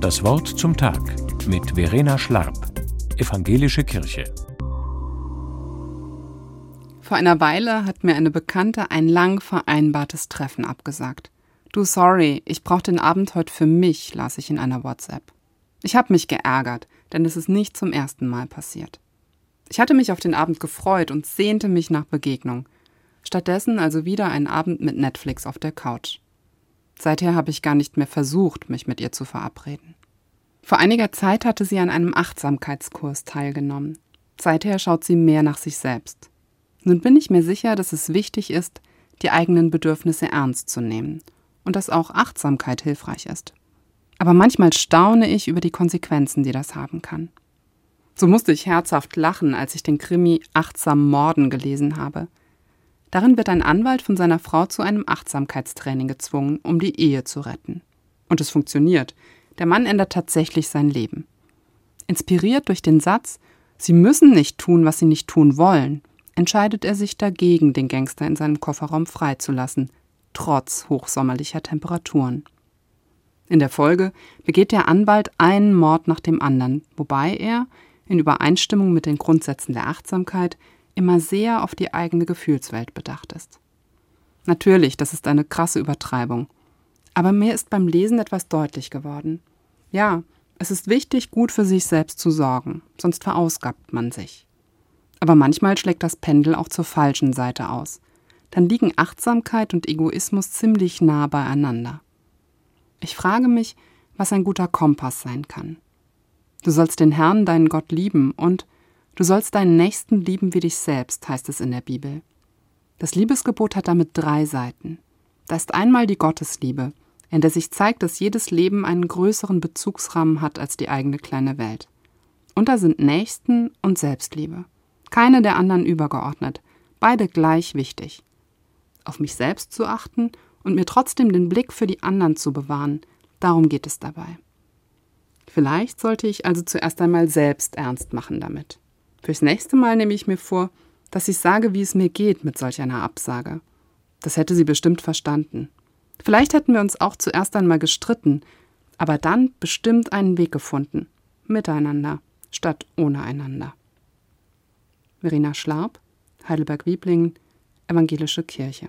Das Wort zum Tag mit Verena Schlarp, Evangelische Kirche. Vor einer Weile hat mir eine Bekannte ein lang vereinbartes Treffen abgesagt. Du sorry, ich brauche den Abend heute für mich, las ich in einer WhatsApp. Ich habe mich geärgert, denn es ist nicht zum ersten Mal passiert. Ich hatte mich auf den Abend gefreut und sehnte mich nach Begegnung. Stattdessen also wieder ein Abend mit Netflix auf der Couch. Seither habe ich gar nicht mehr versucht, mich mit ihr zu verabreden. Vor einiger Zeit hatte sie an einem Achtsamkeitskurs teilgenommen. Seither schaut sie mehr nach sich selbst. Nun bin ich mir sicher, dass es wichtig ist, die eigenen Bedürfnisse ernst zu nehmen und dass auch Achtsamkeit hilfreich ist. Aber manchmal staune ich über die Konsequenzen, die das haben kann. So musste ich herzhaft lachen, als ich den Krimi Achtsam Morden gelesen habe. Darin wird ein Anwalt von seiner Frau zu einem Achtsamkeitstraining gezwungen, um die Ehe zu retten. Und es funktioniert. Der Mann ändert tatsächlich sein Leben. Inspiriert durch den Satz, Sie müssen nicht tun, was Sie nicht tun wollen, entscheidet er sich dagegen, den Gangster in seinem Kofferraum freizulassen, trotz hochsommerlicher Temperaturen. In der Folge begeht der Anwalt einen Mord nach dem anderen, wobei er, in Übereinstimmung mit den Grundsätzen der Achtsamkeit, immer sehr auf die eigene Gefühlswelt bedacht ist. Natürlich, das ist eine krasse Übertreibung. Aber mir ist beim Lesen etwas deutlich geworden. Ja, es ist wichtig, gut für sich selbst zu sorgen, sonst verausgabt man sich. Aber manchmal schlägt das Pendel auch zur falschen Seite aus. Dann liegen Achtsamkeit und Egoismus ziemlich nah beieinander. Ich frage mich, was ein guter Kompass sein kann. Du sollst den Herrn, deinen Gott, lieben und du sollst deinen Nächsten lieben wie dich selbst, heißt es in der Bibel. Das Liebesgebot hat damit drei Seiten. Da ist einmal die Gottesliebe, in der sich zeigt, dass jedes Leben einen größeren Bezugsrahmen hat als die eigene kleine Welt. Und da sind Nächsten und Selbstliebe keine der anderen übergeordnet, beide gleich wichtig. Auf mich selbst zu achten und mir trotzdem den Blick für die anderen zu bewahren, darum geht es dabei. Vielleicht sollte ich also zuerst einmal selbst ernst machen damit. Fürs nächste Mal nehme ich mir vor, dass ich sage, wie es mir geht mit solch einer Absage. Das hätte sie bestimmt verstanden. Vielleicht hätten wir uns auch zuerst einmal gestritten, aber dann bestimmt einen Weg gefunden. Miteinander statt ohne einander. Verena Schlarb, Heidelberg-Wieblingen, Evangelische Kirche.